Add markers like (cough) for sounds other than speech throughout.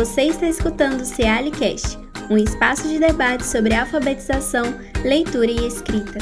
Você está escutando o Cealicast, um espaço de debate sobre alfabetização, leitura e escrita.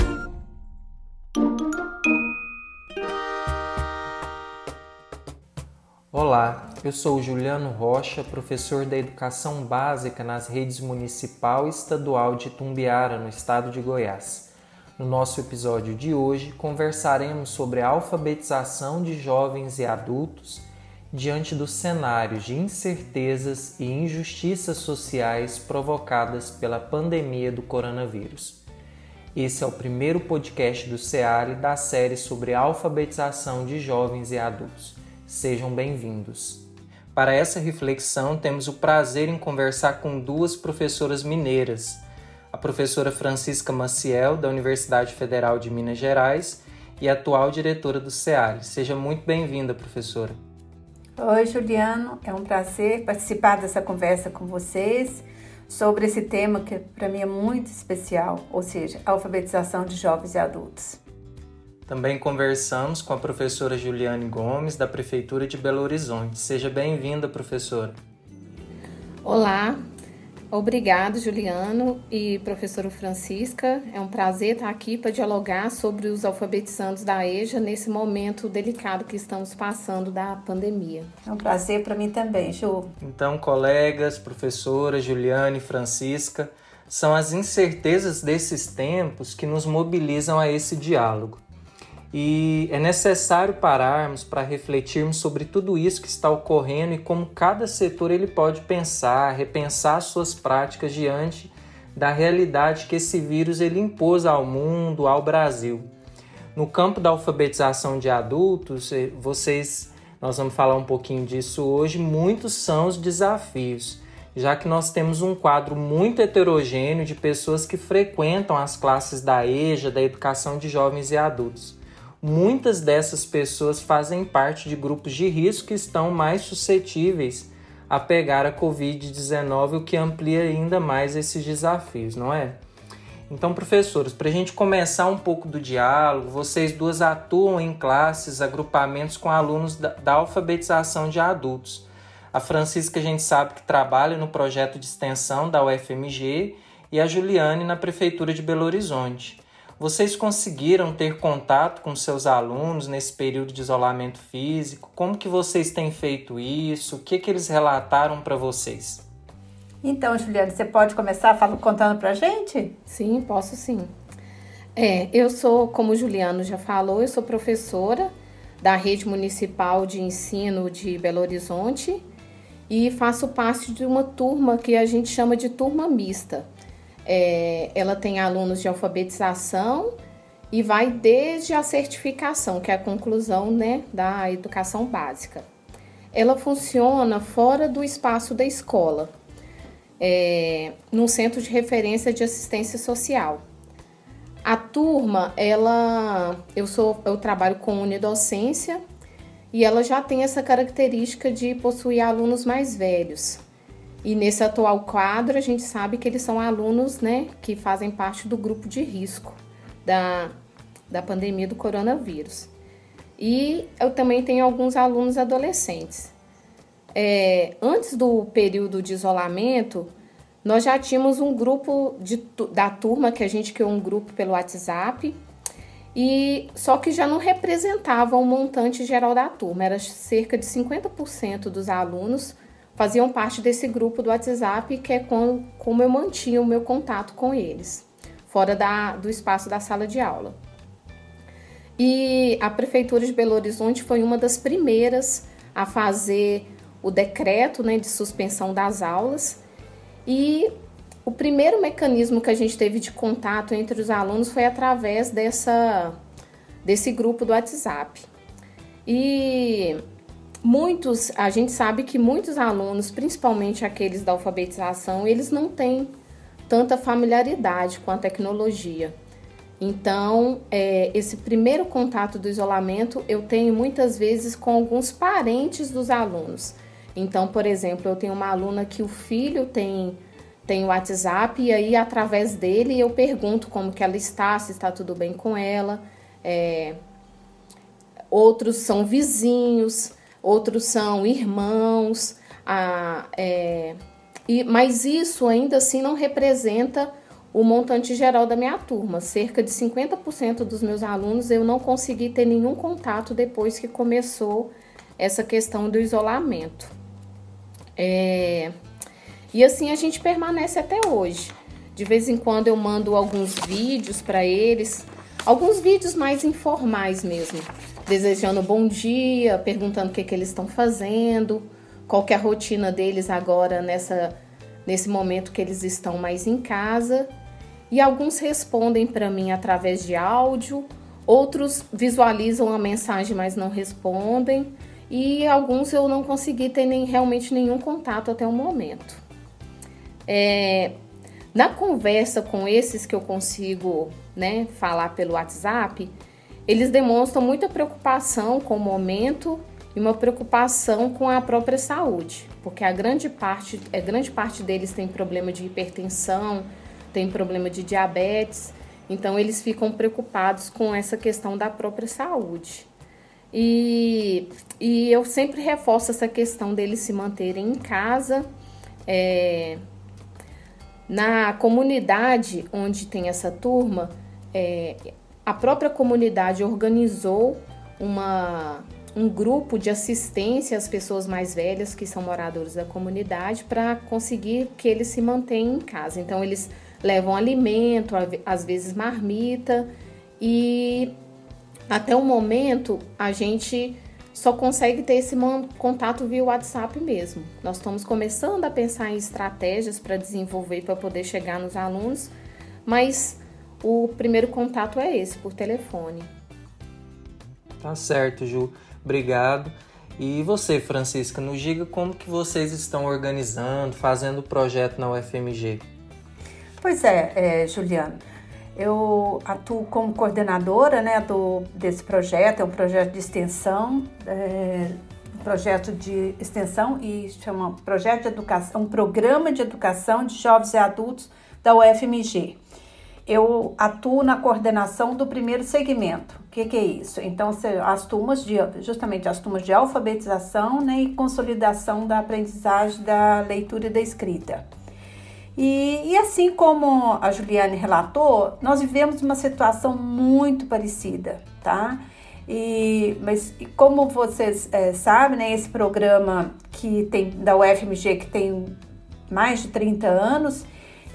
Olá, eu sou Juliano Rocha, professor da Educação Básica nas redes municipal e estadual de Tumbiara, no estado de Goiás. No nosso episódio de hoje, conversaremos sobre a alfabetização de jovens e adultos diante dos cenários de incertezas e injustiças sociais provocadas pela pandemia do coronavírus. Esse é o primeiro podcast do CEALI da série sobre alfabetização de jovens e adultos. Sejam bem-vindos. Para essa reflexão, temos o prazer em conversar com duas professoras mineiras, a professora Francisca Maciel, da Universidade Federal de Minas Gerais, e atual diretora do CEALI. Seja muito bem-vinda, professora. Oi, Juliano. É um prazer participar dessa conversa com vocês sobre esse tema que para mim é muito especial, ou seja, a alfabetização de jovens e adultos. Também conversamos com a professora Juliane Gomes, da Prefeitura de Belo Horizonte. Seja bem-vinda, professora. Olá, Obrigado, Juliano e professora Francisca. É um prazer estar aqui para dialogar sobre os alfabetizandos da EJA nesse momento delicado que estamos passando da pandemia. É um prazer para mim também, Ju. Então, colegas, professora Juliane e Francisca, são as incertezas desses tempos que nos mobilizam a esse diálogo. E é necessário pararmos para refletirmos sobre tudo isso que está ocorrendo e como cada setor ele pode pensar, repensar suas práticas diante da realidade que esse vírus ele impôs ao mundo, ao Brasil. No campo da alfabetização de adultos, eh, vocês, nós vamos falar um pouquinho disso hoje, muitos são os desafios, já que nós temos um quadro muito heterogêneo de pessoas que frequentam as classes da EJA, da educação de jovens e adultos muitas dessas pessoas fazem parte de grupos de risco que estão mais suscetíveis a pegar a Covid-19, o que amplia ainda mais esses desafios, não é? Então, professores, para a gente começar um pouco do diálogo, vocês duas atuam em classes, agrupamentos com alunos da, da alfabetização de adultos. A Francisca, a gente sabe que trabalha no projeto de extensão da UFMG e a Juliane na Prefeitura de Belo Horizonte. Vocês conseguiram ter contato com seus alunos nesse período de isolamento físico? Como que vocês têm feito isso? O que, que eles relataram para vocês? Então, Juliana, você pode começar falando, contando para a gente? Sim, posso sim. É, eu sou, como o Juliano já falou, eu sou professora da Rede Municipal de Ensino de Belo Horizonte e faço parte de uma turma que a gente chama de turma mista. É, ela tem alunos de alfabetização e vai desde a certificação, que é a conclusão né, da educação básica. Ela funciona fora do espaço da escola, é, centro de referência de assistência social. A turma, ela, eu sou, eu trabalho com unidocência e ela já tem essa característica de possuir alunos mais velhos. E nesse atual quadro, a gente sabe que eles são alunos né, que fazem parte do grupo de risco da, da pandemia do coronavírus. E eu também tenho alguns alunos adolescentes. É, antes do período de isolamento, nós já tínhamos um grupo de, da turma, que a gente criou um grupo pelo WhatsApp, e só que já não representava o montante geral da turma, era cerca de 50% dos alunos faziam parte desse grupo do WhatsApp, que é como, como eu mantinha o meu contato com eles, fora da, do espaço da sala de aula. E a Prefeitura de Belo Horizonte foi uma das primeiras a fazer o decreto né, de suspensão das aulas. E o primeiro mecanismo que a gente teve de contato entre os alunos foi através dessa, desse grupo do WhatsApp. E muitos, a gente sabe que muitos alunos, principalmente aqueles da alfabetização, eles não têm tanta familiaridade com a tecnologia. Então, é, esse primeiro contato do isolamento eu tenho muitas vezes com alguns parentes dos alunos. Então, por exemplo, eu tenho uma aluna que o filho tem tem o WhatsApp e aí através dele eu pergunto como que ela está, se está tudo bem com ela. É, outros são vizinhos, outros são irmãos, a, é, e, mas isso ainda assim não representa o montante geral da minha turma. Cerca de 50% dos meus alunos eu não consegui ter nenhum contato depois que começou essa questão do isolamento. É, e assim a gente permanece até hoje. De vez em quando eu mando alguns vídeos para eles, alguns vídeos mais informais mesmo, desejando bom dia, perguntando o que, que eles estão fazendo, qual é a rotina deles agora nessa nesse momento que eles estão mais em casa. E alguns respondem para mim através de áudio, outros visualizam a mensagem, mas não respondem, e alguns eu não consegui ter nem, realmente nenhum contato até o momento. É, na conversa com esses que eu consigo né, falar pelo WhatsApp, eles demonstram muita preocupação com o momento e uma preocupação com a própria saúde, porque a grande parte, a grande parte deles tem problema de hipertensão, tem problema de diabetes, então eles ficam preocupados com essa questão da própria saúde. E, e eu sempre reforço essa questão deles se manterem em casa. É, na comunidade onde tem essa turma, é, a própria comunidade organizou uma, um grupo de assistência às pessoas mais velhas que são moradores da comunidade para conseguir que eles se mantenham em casa. Então, eles levam alimento, às vezes marmita, e até o momento a gente só consegue ter esse contato via WhatsApp mesmo. Nós estamos começando a pensar em estratégias para desenvolver para poder chegar nos alunos, mas o primeiro contato é esse, por telefone. Tá certo, Ju. Obrigado. E você, Francisca, nos diga como que vocês estão organizando, fazendo o projeto na UFMG. Pois é, é Juliano. Eu atuo como coordenadora né, do, desse projeto, é um projeto de extensão, é, um projeto de extensão e chama Projeto de Educação, um programa de educação de jovens e adultos da UFMG. Eu atuo na coordenação do primeiro segmento. O que, que é isso? Então, as turmas de, justamente as turmas de alfabetização né, e consolidação da aprendizagem da leitura e da escrita. E, e, assim como a Juliane relatou, nós vivemos uma situação muito parecida, tá? E, mas como vocês é, sabem, né, esse programa que tem da UFMG que tem mais de 30 anos,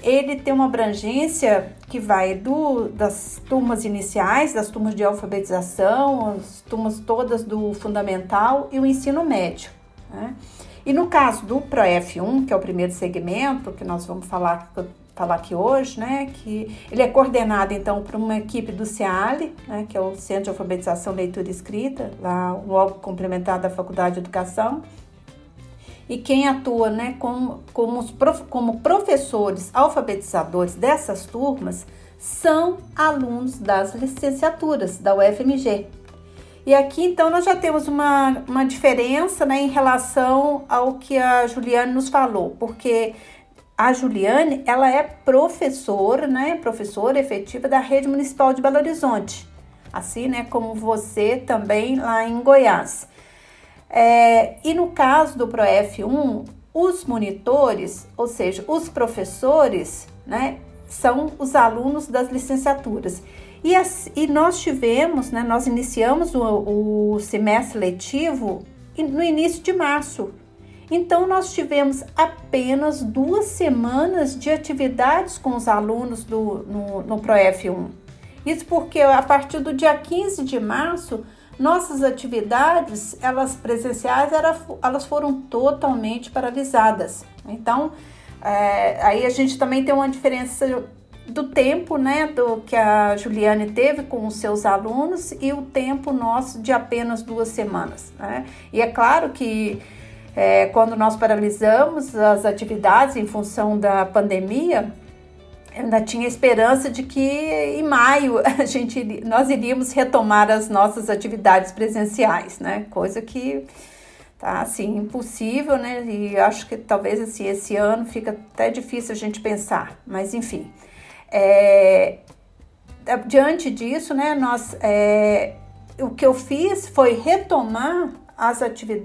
ele tem uma abrangência que vai do, das turmas iniciais, das turmas de alfabetização, as turmas todas do fundamental e o ensino médio. Né? E no caso do ProF1, que é o primeiro segmento que nós vamos falar, falar aqui hoje, né, que ele é coordenado então por uma equipe do CEALE, né, que é o Centro de Alfabetização, Leitura e Escrita, lá um órgão complementar da Faculdade de Educação. E quem atua né, como, como, como professores alfabetizadores dessas turmas são alunos das licenciaturas da UFMG, e aqui então nós já temos uma, uma diferença né, em relação ao que a Juliane nos falou, porque a Juliane ela é professora, né, professora efetiva da Rede Municipal de Belo Horizonte, assim né, como você também lá em Goiás. É, e no caso do ProF1, os monitores, ou seja, os professores, né, são os alunos das licenciaturas. E, as, e nós tivemos, né, nós iniciamos o, o semestre letivo no início de março. Então, nós tivemos apenas duas semanas de atividades com os alunos do, no, no ProF1. Isso porque a partir do dia 15 de março, nossas atividades, elas presenciais, elas foram totalmente paralisadas. Então, é, aí a gente também tem uma diferença do tempo, né, do que a Juliane teve com os seus alunos e o tempo nosso de apenas duas semanas, né? E é claro que é, quando nós paralisamos as atividades em função da pandemia, ainda tinha esperança de que em maio (laughs) a gente, nós iríamos retomar as nossas atividades presenciais, né? Coisa que tá assim impossível, né? E acho que talvez assim, esse ano fica até difícil a gente pensar, mas enfim. É, diante disso, né, nós, é, o que eu fiz foi retomar as,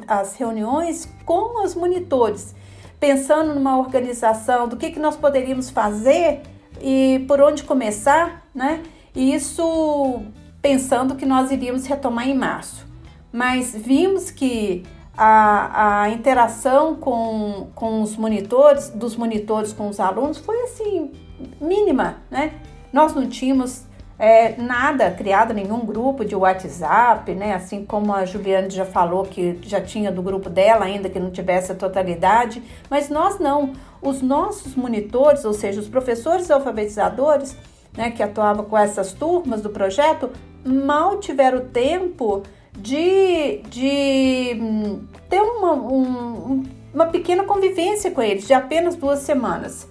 as reuniões com os monitores, pensando numa organização do que, que nós poderíamos fazer e por onde começar, né? E isso pensando que nós iríamos retomar em março. Mas vimos que a, a interação com, com os monitores, dos monitores com os alunos, foi assim, mínima, né? Nós não tínhamos é, nada criado, nenhum grupo de WhatsApp, né? Assim como a Juliane já falou que já tinha do grupo dela, ainda que não tivesse a totalidade, mas nós não. Os nossos monitores, ou seja, os professores alfabetizadores, né, que atuavam com essas turmas do projeto, mal tiveram tempo de, de hum, ter uma, um, uma pequena convivência com eles, de apenas duas semanas.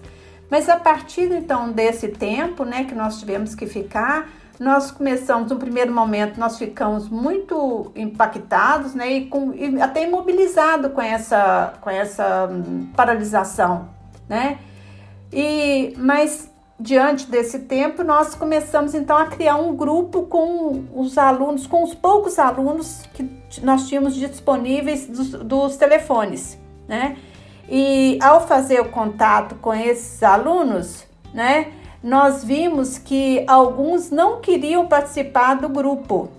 Mas a partir então desse tempo, né, que nós tivemos que ficar, nós começamos, no primeiro momento, nós ficamos muito impactados, né, e, com, e até imobilizados com essa, com essa hum, paralisação, né, e, mas diante desse tempo, nós começamos então a criar um grupo com os alunos, com os poucos alunos que nós tínhamos disponíveis dos, dos telefones, né? E ao fazer o contato com esses alunos, né, nós vimos que alguns não queriam participar do grupo,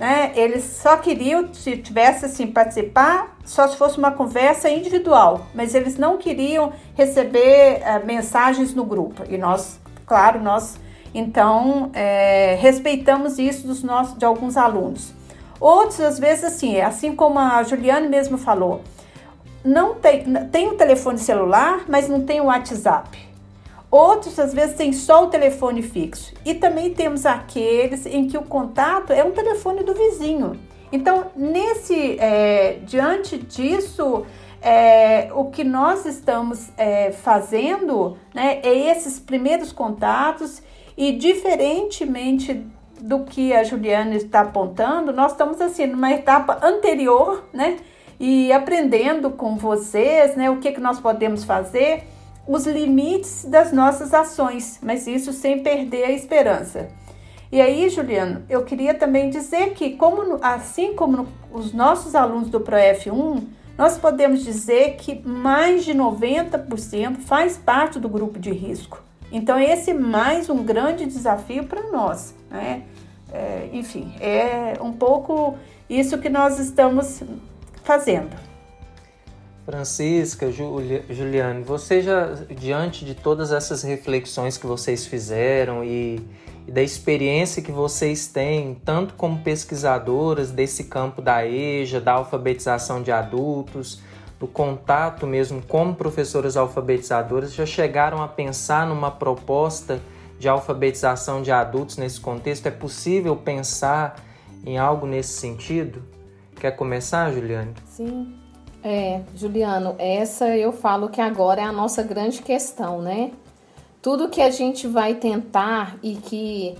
né? Eles só queriam, se tivesse assim, participar, só se fosse uma conversa individual, mas eles não queriam receber uh, mensagens no grupo. E nós, claro, nós então é, respeitamos isso dos nossos, de alguns alunos. Outros, às vezes, assim, assim como a Juliane mesmo falou, não tem, tem um telefone celular, mas não tem o WhatsApp. Outros, às vezes, têm só o telefone fixo. E também temos aqueles em que o contato é um telefone do vizinho. Então, nesse, é, diante disso, é, o que nós estamos é, fazendo né, é esses primeiros contatos e diferentemente do que a Juliana está apontando, nós estamos assim numa etapa anterior, né? E aprendendo com vocês, né, o que, que nós podemos fazer os limites das nossas ações, mas isso sem perder a esperança. E aí, Juliano, eu queria também dizer que, como, assim como os nossos alunos do ProF1, nós podemos dizer que mais de 90% faz parte do grupo de risco. Então, esse é mais um grande desafio para nós. Né? É, enfim, é um pouco isso que nós estamos fazendo. Francisca, Julia, Juliane, você já, diante de todas essas reflexões que vocês fizeram e, e, da experiência que vocês têm, tanto como pesquisadoras desse campo da EJA, da alfabetização de adultos, do contato mesmo como professoras alfabetizadoras, já chegaram a pensar numa proposta de alfabetização de adultos nesse contexto? É possível pensar em algo nesse sentido? Quer começar, Juliane? Sim. É, Juliano, essa eu falo que agora é a nossa grande questão, né? Tudo que a gente vai tentar e que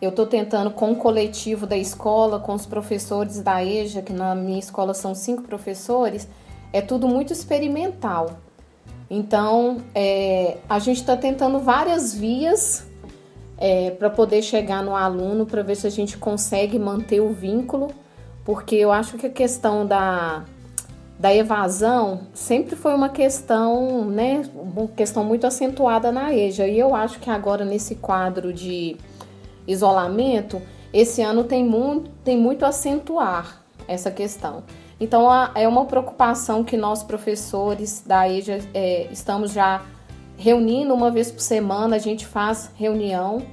eu estou tentando com o coletivo da escola, com os professores da EJA, que na minha escola são cinco professores, é tudo muito experimental. Então, é, a gente está tentando várias vias é, para poder chegar no aluno, para ver se a gente consegue manter o vínculo, porque eu acho que a questão da da evasão sempre foi uma questão, né, uma questão muito acentuada na EJA. E eu acho que agora nesse quadro de isolamento, esse ano tem muito, tem muito a acentuar essa questão. Então é uma preocupação que nós professores da EJA é, estamos já reunindo uma vez por semana, a gente faz reunião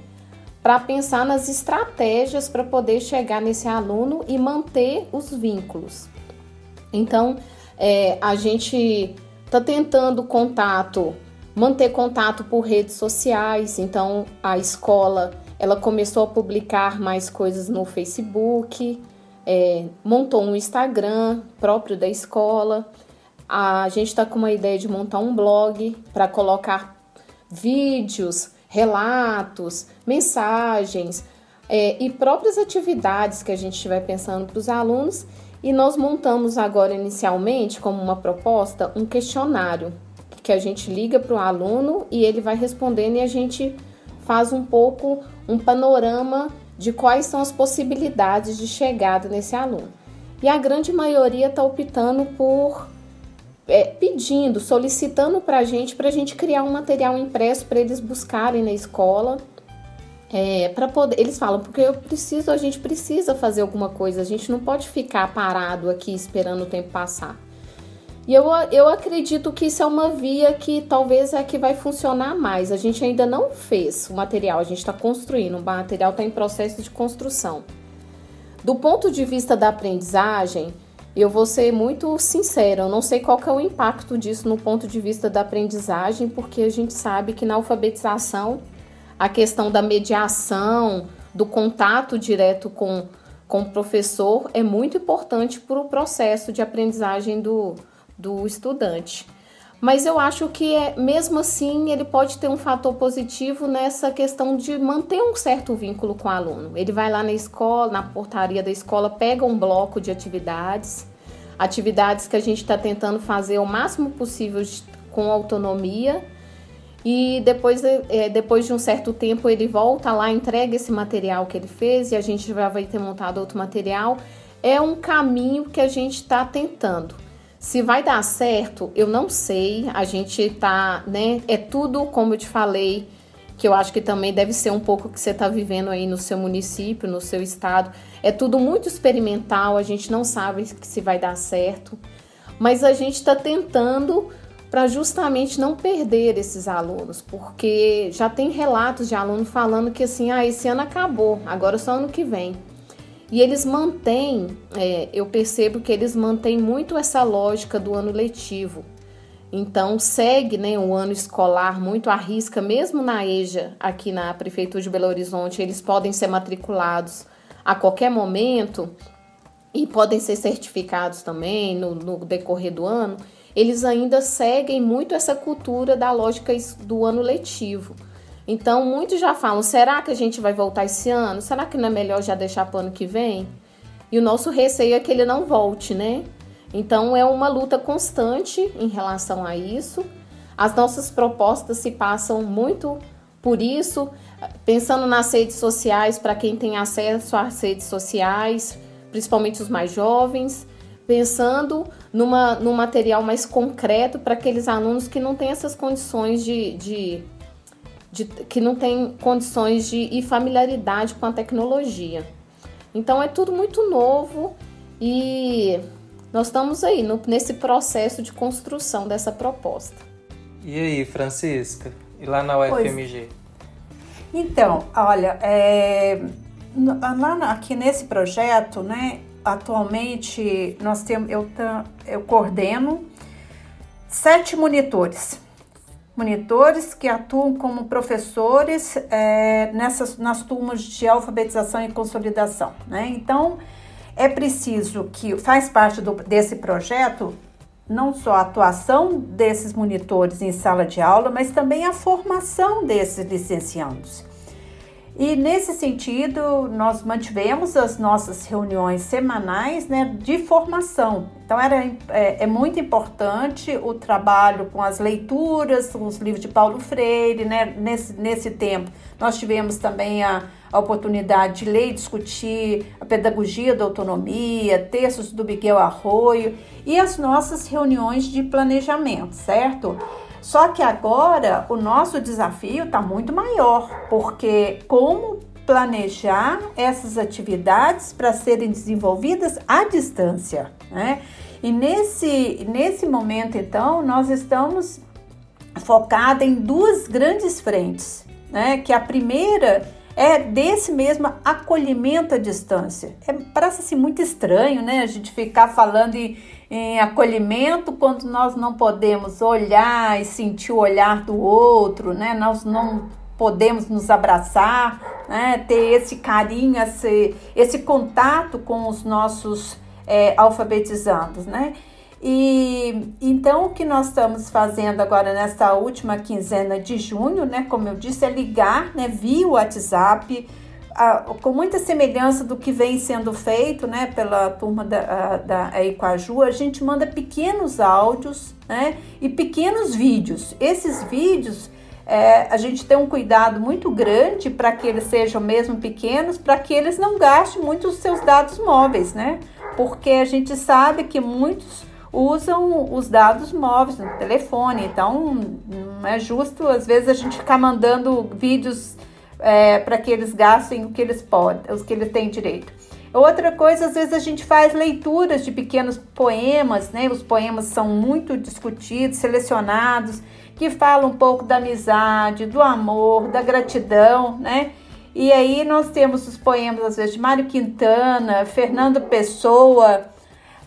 para pensar nas estratégias para poder chegar nesse aluno e manter os vínculos. Então, é, a gente está tentando contato, manter contato por redes sociais. Então a escola ela começou a publicar mais coisas no Facebook, é, montou um Instagram próprio da escola. A gente está com uma ideia de montar um blog para colocar vídeos, relatos, mensagens é, e próprias atividades que a gente estiver pensando para os alunos e nós montamos agora inicialmente como uma proposta um questionário que a gente liga para o aluno e ele vai respondendo e a gente faz um pouco um panorama de quais são as possibilidades de chegada nesse aluno. e a grande maioria está optando por é, pedindo, solicitando para a gente, para a gente criar um material impresso para eles buscarem na escola. É, para poder, eles falam porque eu preciso, a gente precisa fazer alguma coisa, a gente não pode ficar parado aqui esperando o tempo passar. E eu, eu acredito que isso é uma via que talvez é que vai funcionar mais. A gente ainda não fez o material, a gente está construindo, o material está em processo de construção. Do ponto de vista da aprendizagem, eu vou ser muito sincera, eu não sei qual é o impacto disso no ponto de vista da aprendizagem, porque a gente sabe que na alfabetização a questão da mediação, do contato direto com, com o professor é muito importante para o processo de aprendizagem do, do estudante. Mas eu acho que é, mesmo assim ele pode ter um fator positivo nessa questão de manter um certo vínculo com o aluno. Ele vai lá na escola, na portaria da escola, pega um bloco de atividades, atividades que a gente está tentando fazer o máximo possível com autonomia. E depois, é, depois de um certo tempo ele volta lá, entrega esse material que ele fez e a gente já vai ter montado outro material. É um caminho que a gente está tentando. Se vai dar certo, eu não sei. A gente tá, né? É tudo como eu te falei, que eu acho que também deve ser um pouco que você está vivendo aí no seu município, no seu estado. É tudo muito experimental, a gente não sabe se vai dar certo, mas a gente está tentando para justamente não perder esses alunos, porque já tem relatos de aluno falando que assim, ah, esse ano acabou, agora só ano que vem. E eles mantêm, é, eu percebo que eles mantêm muito essa lógica do ano letivo. Então segue né, o ano escolar muito à risca, mesmo na EJA, aqui na Prefeitura de Belo Horizonte, eles podem ser matriculados a qualquer momento e podem ser certificados também no, no decorrer do ano. Eles ainda seguem muito essa cultura da lógica do ano letivo. Então, muitos já falam: será que a gente vai voltar esse ano? Será que não é melhor já deixar para o ano que vem? E o nosso receio é que ele não volte, né? Então, é uma luta constante em relação a isso. As nossas propostas se passam muito por isso, pensando nas redes sociais, para quem tem acesso às redes sociais, principalmente os mais jovens, pensando numa, num material mais concreto para aqueles alunos que não têm essas condições de, de de, que não tem condições de e familiaridade com a tecnologia. Então é tudo muito novo e nós estamos aí no, nesse processo de construção dessa proposta. E aí, Francisca? E lá na UFMG? Pois. Então, olha, é, lá aqui nesse projeto, né, atualmente nós temos, eu, eu coordeno sete monitores monitores que atuam como professores é, nessas, nas turmas de alfabetização e consolidação. Né? Então, é preciso que faz parte do, desse projeto não só a atuação desses monitores em sala de aula, mas também a formação desses licenciados. E nesse sentido, nós mantivemos as nossas reuniões semanais né, de formação. Então, era, é, é, muito importante o trabalho com as leituras, com os livros de Paulo Freire. Né? Nesse, nesse tempo, nós tivemos também a, a oportunidade de ler e discutir a pedagogia da autonomia, textos do Miguel Arroio e as nossas reuniões de planejamento, certo? Só que agora o nosso desafio está muito maior, porque como planejar essas atividades para serem desenvolvidas à distância, né? E nesse, nesse momento, então, nós estamos focados em duas grandes frentes, né? Que a primeira é desse mesmo acolhimento à distância. É, parece assim, muito estranho, né? A gente ficar falando em em acolhimento quando nós não podemos olhar e sentir o olhar do outro, né? Nós não podemos nos abraçar, né? ter esse carinho, esse, esse contato com os nossos é, né? E então o que nós estamos fazendo agora nessa última quinzena de junho, né? Como eu disse, é ligar, né? Via WhatsApp a, com muita semelhança do que vem sendo feito né, pela turma da, a, da Equaju, a gente manda pequenos áudios né, e pequenos vídeos. Esses vídeos é, a gente tem um cuidado muito grande para que eles sejam mesmo pequenos, para que eles não gastem muito os seus dados móveis, né? porque a gente sabe que muitos usam os dados móveis no telefone, então não é justo às vezes a gente ficar mandando vídeos é, para que eles gastem o que eles podem, os que eles têm direito. Outra coisa, às vezes a gente faz leituras de pequenos poemas, né? Os poemas são muito discutidos, selecionados, que falam um pouco da amizade, do amor, da gratidão, né? E aí nós temos os poemas, às vezes, de Mário Quintana, Fernando Pessoa,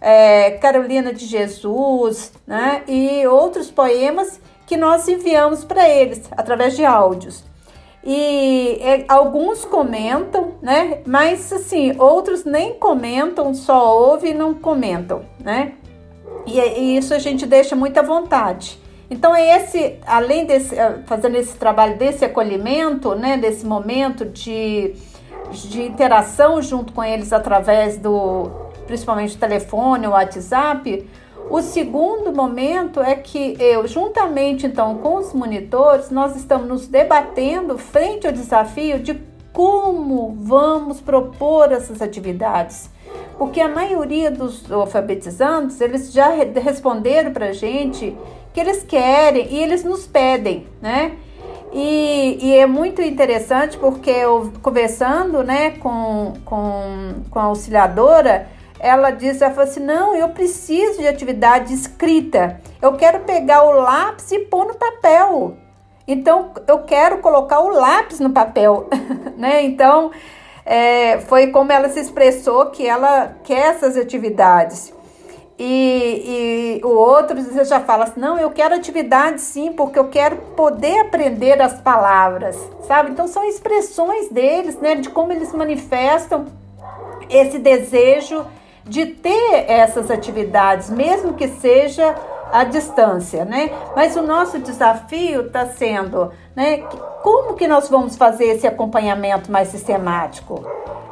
é, Carolina de Jesus, né? E outros poemas que nós enviamos para eles através de áudios. E é, alguns comentam, né? Mas assim, outros nem comentam, só ouvem e não comentam, né? E, e isso a gente deixa muita vontade. Então é esse, além desse, eh, fazendo esse trabalho desse acolhimento, né? Desse momento de, de interação junto com eles através do, principalmente telefone, WhatsApp, o segundo momento é que eu, juntamente então com os monitores, nós estamos nos debatendo frente ao desafio de como vamos propor essas atividades. Porque a maioria dos alfabetizantes, eles já responderam para a gente que eles querem e eles nos pedem, né? E, e, é muito interessante porque eu conversando né, com, com, com a auxiliadora, ela disse, ela falou assim, não, eu preciso de atividade escrita. Eu quero pegar o lápis e pôr no papel. Então, eu quero colocar o lápis no papel, (laughs) né? Então, é, foi como ela se expressou que ela quer essas atividades. E, e o outro você já fala assim, não, eu quero atividade sim, porque eu quero poder aprender as palavras, sabe? Então são expressões deles, né, de como eles manifestam esse desejo de ter essas atividades, mesmo que seja à distância, né? Mas o nosso desafio está sendo, né? Como que nós vamos fazer esse acompanhamento mais sistemático?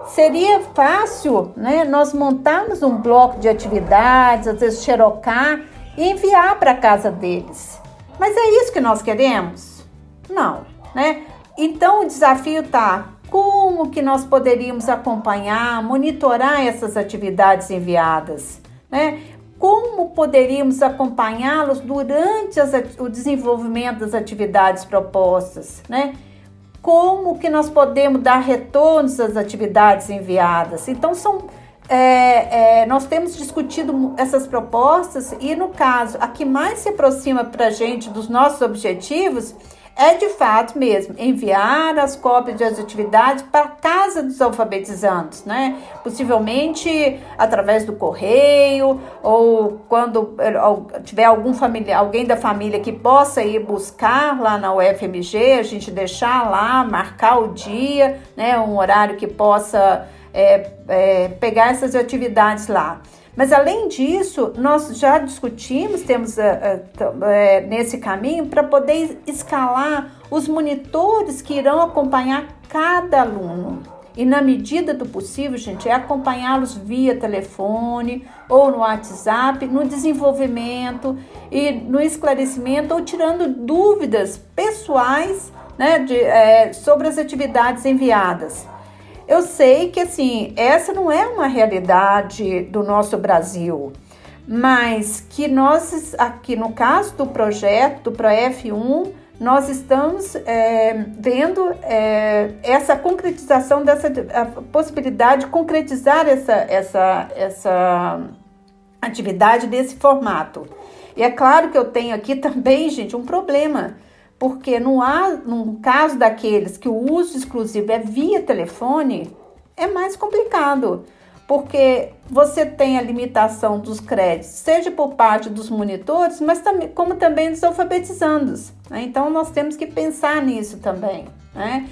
Seria fácil, né? Nós montarmos um bloco de atividades, às vezes xerocar e enviar para casa deles. Mas é isso que nós queremos? Não, né? Então o desafio está como que nós poderíamos acompanhar, monitorar essas atividades enviadas, né? Como poderíamos acompanhá-los durante as, o desenvolvimento das atividades propostas, né? Como que nós podemos dar retornos às atividades enviadas? Então são é, é, nós temos discutido essas propostas e no caso a que mais se aproxima para a gente dos nossos objetivos é de fato mesmo enviar as cópias das atividades para casa dos alfabetizantes, né? Possivelmente através do correio ou quando eh, tiver algum familiar, alguém da família que possa ir buscar lá na UFMG, a gente deixar lá, marcar o dia, né? Um horário que possa é, é, pegar essas atividades lá. Mas além disso, nós já discutimos, temos uh, uh, nesse caminho para poder escalar os monitores que irão acompanhar cada aluno. E na medida do possível, gente, é acompanhá-los via telefone ou no WhatsApp, no desenvolvimento e no esclarecimento ou tirando dúvidas pessoais né, de, é, sobre as atividades enviadas. Eu sei que assim, essa não é uma realidade do nosso Brasil, mas que nós, aqui no caso do projeto, do ProF1, nós estamos é, vendo é, essa concretização dessa possibilidade de concretizar essa, essa, essa atividade desse formato. E é claro que eu tenho aqui (laughs) também, gente, um problema porque no, no caso daqueles que o uso exclusivo é via telefone, é mais complicado, porque você tem a limitação dos créditos, seja por parte dos monitores, mas também, como também dos alfabetizandos. Né? Então, nós temos que pensar nisso também. Né?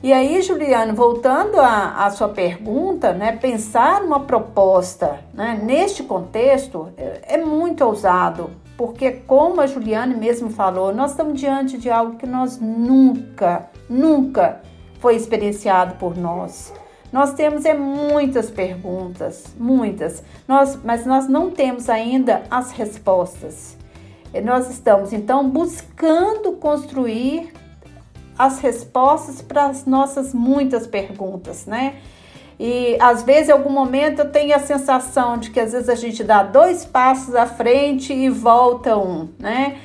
E aí, Juliano, voltando à, à sua pergunta, né, pensar numa proposta né, neste contexto é, é muito ousado, porque, como a Juliane mesmo falou, nós estamos diante de algo que nós nunca, nunca foi experienciado por nós. Nós temos é muitas perguntas, muitas, nós, mas nós não temos ainda as respostas. Nós estamos então buscando construir as respostas para as nossas muitas perguntas, né? E às vezes, em algum momento, eu tenho a sensação de que às vezes a gente dá dois passos à frente e volta um, né?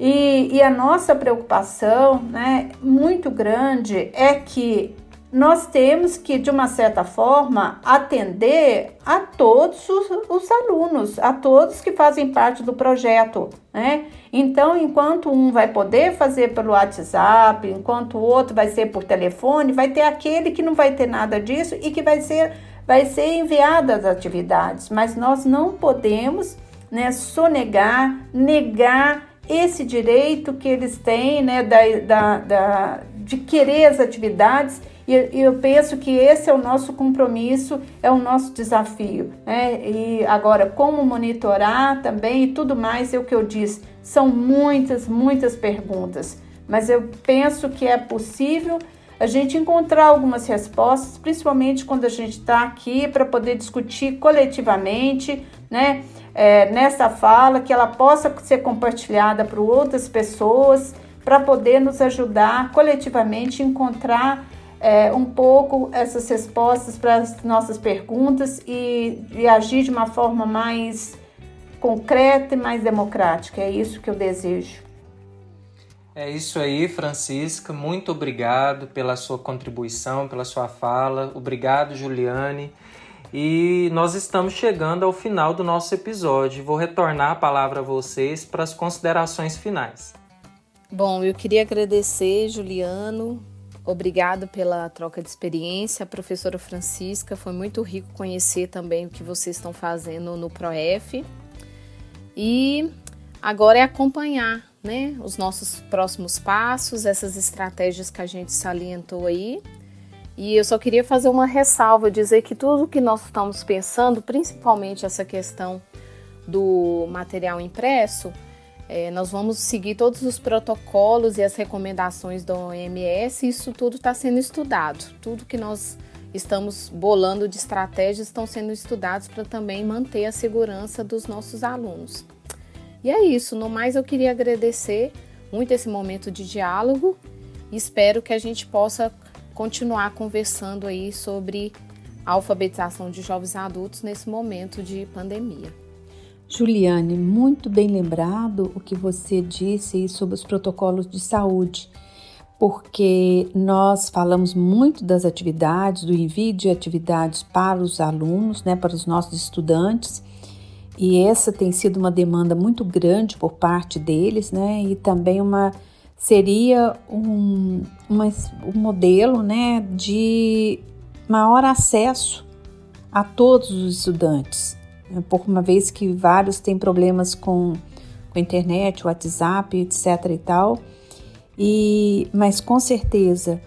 E, e a nossa preocupação, né, muito grande, é que nós temos que, de uma certa forma, atender a todos os, os, alunos, a todos que fazem parte do projeto, né? Então, enquanto um vai poder fazer pelo WhatsApp, enquanto o outro vai ser por telefone, vai ter aquele que não vai ter nada disso e que vai ser, vai ser enviado as atividades. Mas nós não podemos né, sonegar, negar esse direito que eles têm, né, da, da, da de querer as atividades e eu penso que esse é o nosso compromisso, é o nosso desafio. Né? E agora, como monitorar também e tudo mais, é o que eu disse. São muitas, muitas perguntas, mas eu penso que é possível a gente encontrar algumas respostas, principalmente quando a gente está aqui para poder discutir coletivamente, né? É, nessa fala, que ela possa ser compartilhada para outras pessoas, para poder nos ajudar coletivamente a encontrar é, um pouco essas respostas para as nossas perguntas e, e agir de uma forma mais concreta e mais democrática. É isso que eu desejo. É isso aí, Francisca. Muito obrigado pela sua contribuição, pela sua fala. Obrigado, Juliane. E nós estamos chegando ao final do nosso episódio. Vou retornar a palavra a vocês para as considerações finais. Bom, eu queria agradecer, Juliano, Obrigado pela troca de experiência, professora Francisca. Foi muito rico conhecer também o que vocês estão fazendo no ProF. E agora é acompanhar né, os nossos próximos passos, essas estratégias que a gente salientou aí. E eu só queria fazer uma ressalva, dizer que tudo que nós estamos pensando, principalmente essa questão do material impresso, é, nós vamos seguir todos os protocolos e as recomendações da OMS, isso tudo está sendo estudado. Tudo que nós estamos bolando de estratégias estão sendo estudados para também manter a segurança dos nossos alunos. E é isso, no mais eu queria agradecer muito esse momento de diálogo e espero que a gente possa continuar conversando aí sobre alfabetização de jovens adultos nesse momento de pandemia. Juliane, muito bem lembrado o que você disse sobre os protocolos de saúde, porque nós falamos muito das atividades, do envio de atividades para os alunos, né, para os nossos estudantes, e essa tem sido uma demanda muito grande por parte deles, né, e também uma seria um, uma, um modelo, né, de maior acesso a todos os estudantes por uma vez que vários têm problemas com, com internet, WhatsApp, etc e tal. E, mas com certeza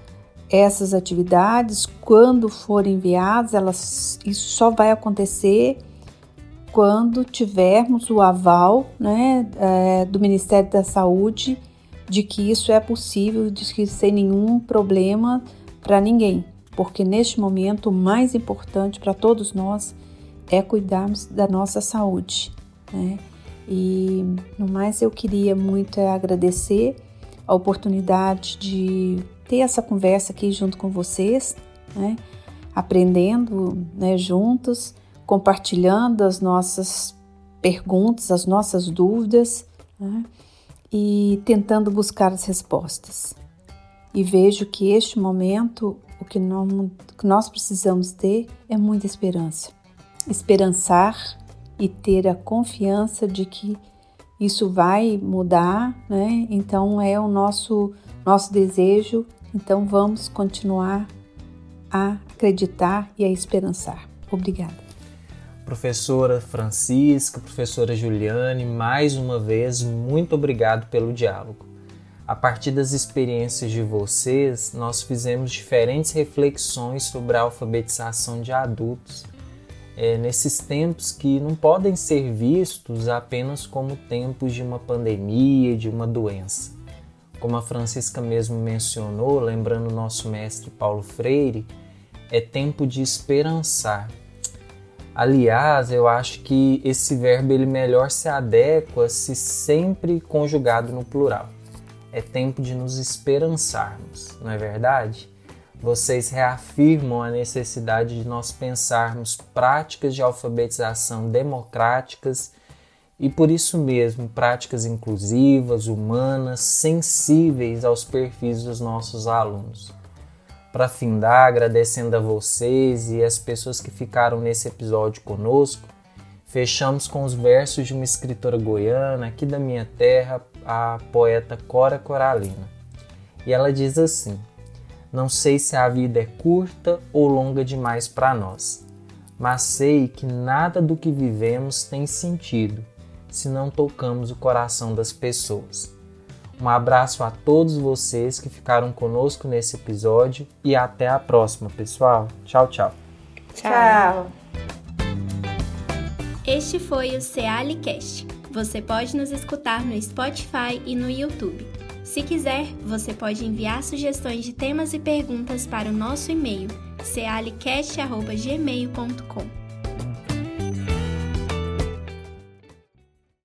essas atividades, quando forem enviadas, elas, isso só vai acontecer quando tivermos o aval né, é, do Ministério da Saúde de que isso é possível, de que sem nenhum problema para ninguém, porque neste momento o mais importante para todos nós é cuidarmos da nossa saúde, né? E no mais eu queria muito é agradecer a oportunidade de ter essa conversa aqui junto com vocês, né? Aprendendo, né, juntos, compartilhando as nossas perguntas, as nossas dúvidas, né? E tentando buscar as respostas. E vejo que este momento o que nós precisamos ter é muita esperança esperançar e ter a confiança de que isso vai mudar, né? Então é o nosso nosso desejo, então vamos continuar a acreditar e a esperançar. Obrigada. Professora Francisca, professora Juliane, mais uma vez, muito obrigado pelo diálogo. A partir das experiências de vocês, nós fizemos diferentes reflexões sobre a alfabetização de adultos é, nesses tempos que não podem ser vistos apenas como tempos de uma pandemia, de uma doença. Como a Francisca mesmo mencionou, lembrando o nosso mestre Paulo Freire, é tempo de esperançar. Aliás, eu acho que esse verbo ele melhor se adequa se sempre conjugado no plural. É tempo de nos esperançarmos, não é verdade? Vocês reafirmam a necessidade de nós pensarmos práticas de alfabetização democráticas e, por isso mesmo, práticas inclusivas, humanas, sensíveis aos perfis dos nossos alunos. Para findar, agradecendo a vocês e as pessoas que ficaram nesse episódio conosco, fechamos com os versos de uma escritora goiana aqui da minha terra, a poeta Cora Coralina. E ela diz assim: não sei se a vida é curta ou longa demais para nós, mas sei que nada do que vivemos tem sentido se não tocamos o coração das pessoas. Um abraço a todos vocês que ficaram conosco nesse episódio e até a próxima, pessoal. Tchau, tchau. Tchau. Este foi o Cealicast. Você pode nos escutar no Spotify e no YouTube. Se quiser, você pode enviar sugestões de temas e perguntas para o nosso e-mail cealicast.gmail.com.